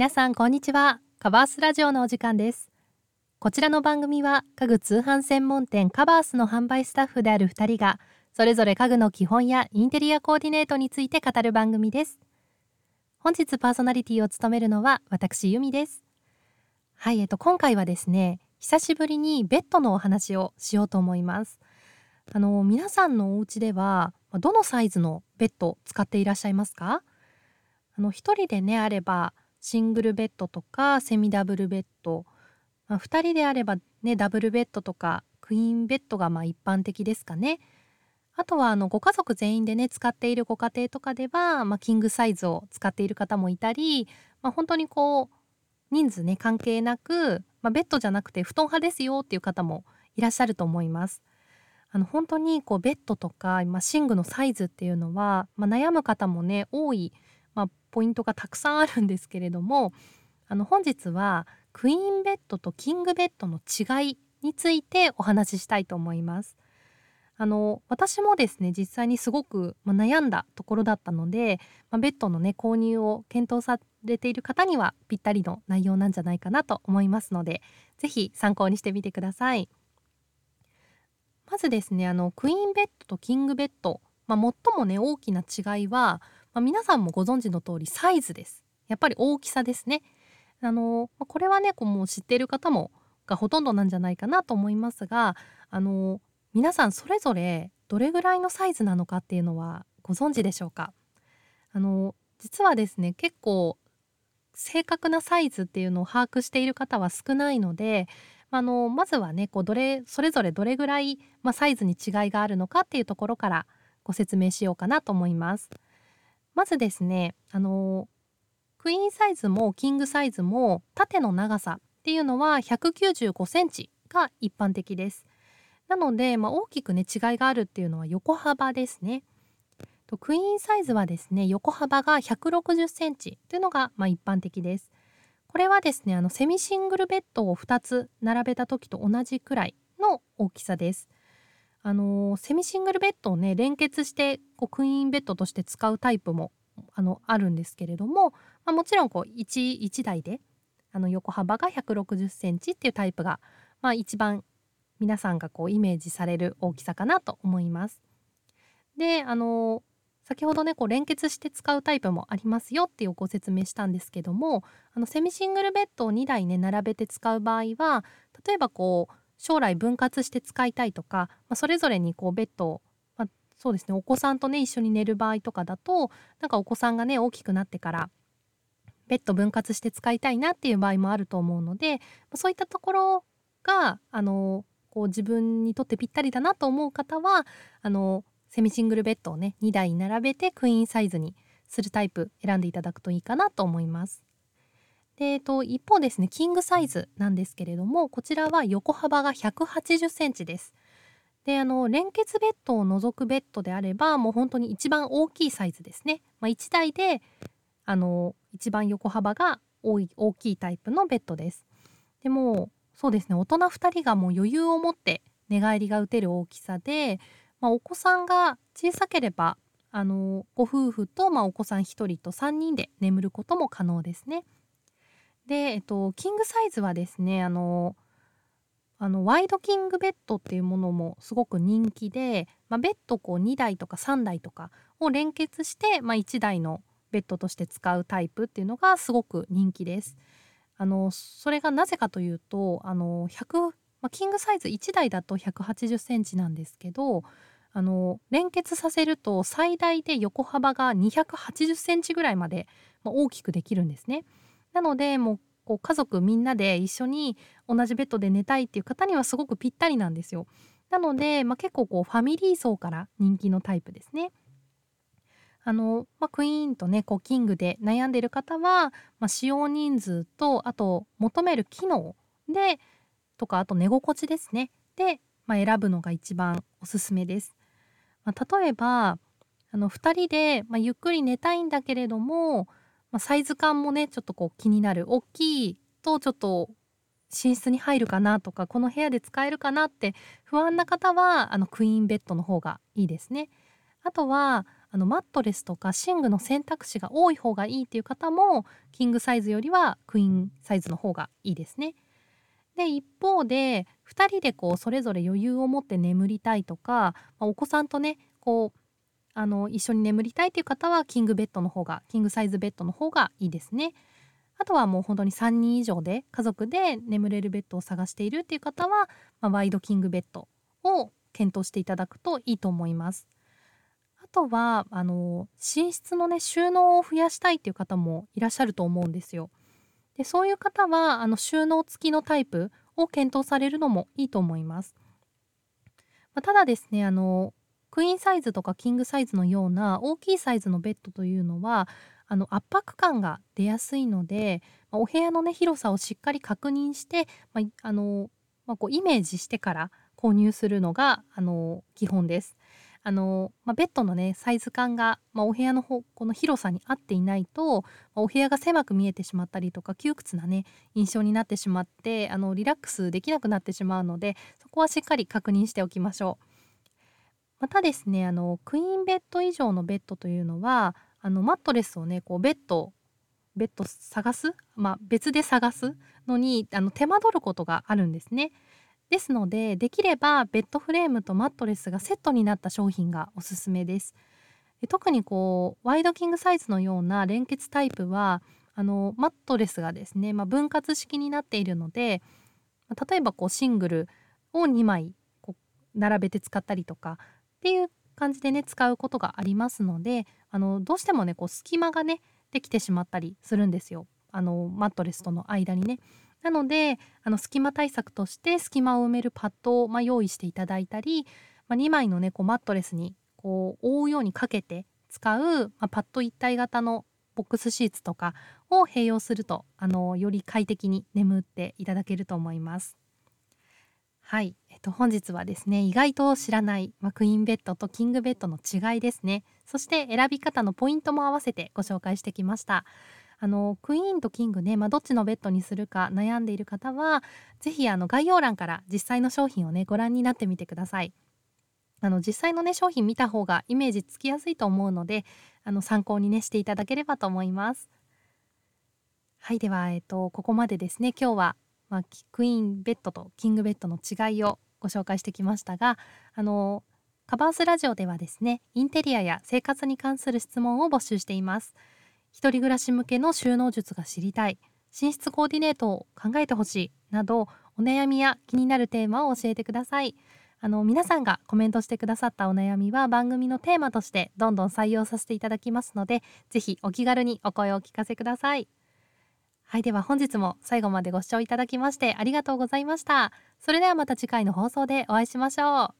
皆さんこんにちは。カバースラジオのお時間です。こちらの番組は家具通販専門店カバースの販売スタッフである2人がそれぞれ家具の基本やインテリアコーディネートについて語る番組です。本日パーソナリティを務めるのは私由美です。はいえっと今回はですね久しぶりにベッドのお話をしようと思います。あの皆さんのお家ではどのサイズのベッドを使っていらっしゃいますか？あの一人でねあればシングルベッドとかセミダブルベッド、まあ、2人であればねダブルベッドとかクイーンベッドがまあ一般的ですかね。あとはあのご家族全員でね使っているご家庭とかでは、まあ、キングサイズを使っている方もいたり、まあ、本当にこう人数ね関係なく、まあ、ベッドじゃなくて布団派ですよっていう方もいらっしゃると思います。あの本当にこうベッドとか、まあ、寝具のサイズっていうのは、まあ、悩む方もね多い、ポイントがたくさんあるんですけれどもあの本日はクイーンベッドとキングベッドの違いについてお話ししたいと思います。あの私もですね実際にすごく、ま、悩んだところだったので、ま、ベッドのね購入を検討されている方にはぴったりの内容なんじゃないかなと思いますので是非参考にしてみてください。まずですねあのクイーンベッドとキングベッド、まあ、最もね大きな違いはまあ、皆さんもご存知の通りサイズです。やっぱり大きさですね。あのこれはねこうもう知っている方もがほとんどなんじゃないかなと思いますがあの皆さんそれぞれどれぐらいのサイズなのかっていうのはご存知でしょうか。あの実はですね結構正確なサイズっていうのを把握している方は少ないのであのまずはねこうどれそれぞれどれぐらい、まあ、サイズに違いがあるのかっていうところからご説明しようかなと思います。まずですねあのクイーンサイズもキングサイズも縦の長さっていうのは195センチが一般的です。なので、まあ、大きくね違いがあるっていうのは横幅ですね。とクイーンサイズはですね横幅が160センチというのがまあ一般的です。これはですねあのセミシングルベッドを2つ並べた時と同じくらいの大きさです。あのセミシングルベッドをね連結してこうクイーンベッドとして使うタイプもあのあるんですけれども、まあ、もちろんこう 1, 1台であの横幅が160センチっていうタイプが、まあ、一番皆さんがこうイメージされる大きさかなと思います。であの先ほどねこう連結して使うタイプもありますよっていうご説明したんですけどもあのセミシングルベッドを2台ね並べて使う場合は例えばこう将来分割して使いたいとか、まあ、それぞれにこうベッドを、そうですねお子さんとね一緒に寝る場合とかだとなんかお子さんがね大きくなってからベッド分割して使いたいなっていう場合もあると思うので、そういったところがあのこう自分にとってぴったりだなと思う方はあのセミシングルベッドをね2台並べてクイーンサイズにするタイプ選んでいただくといいかなと思います。で、えっと、一方ですねキングサイズなんですけれどもこちらは横幅が180センチです。であの連結ベッドを除くベッドであればもう本当に一番大きいサイズですね。まあ、1台であの一番横幅が多い大きいタイプのベッドです。でもそうですね大人2人がもう余裕を持って寝返りが打てる大きさで、まあ、お子さんが小さければあのご夫婦と、まあ、お子さん1人と3人で眠ることも可能ですね。で、えっと、キングサイズはですねあのあのワイドキングベッドっていうものもすごく人気で、まあ、ベッドこう2台とか3台とかを連結して、まあ、1台のベッドとして使うタイプっていうのがすごく人気です。あのそれがなぜかというとあの100、まあ、キングサイズ1台だと180センチなんですけどあの連結させると最大で横幅が280センチぐらいまで、まあ、大きくできるんですね。なのでもうこう家族みんなで一緒に同じベッドで寝たいっていう方にはすごくぴったりなんですよ。なので、まあ、結構こうファミリー層から人気のタイプですね。あの、まあ、クイーンとねこうキングで悩んでる方は、まあ、使用人数とあと求める機能でとかあと寝心地ですねで、まあ、選ぶのが一番おすすめです。まあ、例えばあの2人で、まあ、ゆっくり寝たいんだけれどもまあ、サイズ感もねちょっとこう気になる大きいとちょっと寝室に入るかなとかこの部屋で使えるかなって不安な方はあのクイーンベッドの方がいいですね。あとはあのマットレスとか寝具の選択肢が多い方がいいっていう方もキングサイズよりはクイーンサイズの方がいいですね。で一方で2人でこうそれぞれ余裕を持って眠りたいとか、まあ、お子さんとねこうあの一緒に眠りたいという方はキングベッドの方がキングサイズベッドの方がいいですね。あとはもう本当に3人以上で家族で眠れるベッドを探しているっていう方は、まあ、ワイドキングベッドを検討していただくといいと思います。あとはあの寝室のね収納を増やしたいっていう方もいらっしゃると思うんですよ。でそういう方はあの収納付きのタイプを検討されるのもいいと思います。まあ、ただですねあのクイーンサイズとかキングサイズのような大きいサイズのベッドというのはあの圧迫感が出やすいので、ま、お部屋のね広さをしっかり確認して、まあ、あのまあ、こうイメージしてから購入するのがあの基本です。あのまあ、ベッドのねサイズ感が、まあ、お部屋の方この広さに合っていないと、まあ、お部屋が狭く見えてしまったりとか窮屈なね印象になってしまってあのリラックスできなくなってしまうのでそこはしっかり確認しておきましょう。またですねあのクイーンベッド以上のベッドというのはあのマットレスをねこうベッドベッド探す、まあ、別で探すのにあの手間取ることがあるんですね。ですのでできればベッドフレームとマットレスがセットになった商品がおすすめです。特にこうワイドキングサイズのような連結タイプはあのマットレスがですね、まあ、分割式になっているので例えばこうシングルを2枚並べて使ったりとかっていう感じでね使うことがありますのであのどうしてもねこう隙間がねできてしまったりするんですよあのマットレスとの間にね。なのであの隙間対策として隙間を埋めるパッドを、まあ、用意していただいたり、まあ、2枚のねこうマットレスにこう覆うようにかけて使う、まあ、パッド一体型のボックスシーツとかを併用するとあのより快適に眠っていただけると思います。はい、と、本日はですね意外と知らない、まあ、クイーンベッドとキングベッドの違いですね。そして選び方のポイントも合わせてご紹介してきました。あのクイーンとキングね、まあ、どっちのベッドにするか悩んでいる方は是非あの概要欄から実際の商品をねご覧になってみてください。あの実際のね商品見た方がイメージつきやすいと思うのであの参考にねしていただければと思います。はいではえっとここまでですね今日はまあ、クイーンベッドとキングベッドの違いをご紹介してきましたがあのカバースラジオではですねインテリアや生活に関する質問を募集しています。一人暮らし向けの収納術が知りたい。寝室コーディネートを考えてほしいなどお悩みや気になるテーマを教えてください。あの皆さんがコメントしてくださったお悩みは番組のテーマとしてどんどん採用させていただきますのでぜひお気軽にお声をお聞かせください。はいでは本日も最後までご視聴いただきましてありがとうございました。それではまた次回の放送でお会いしましょう。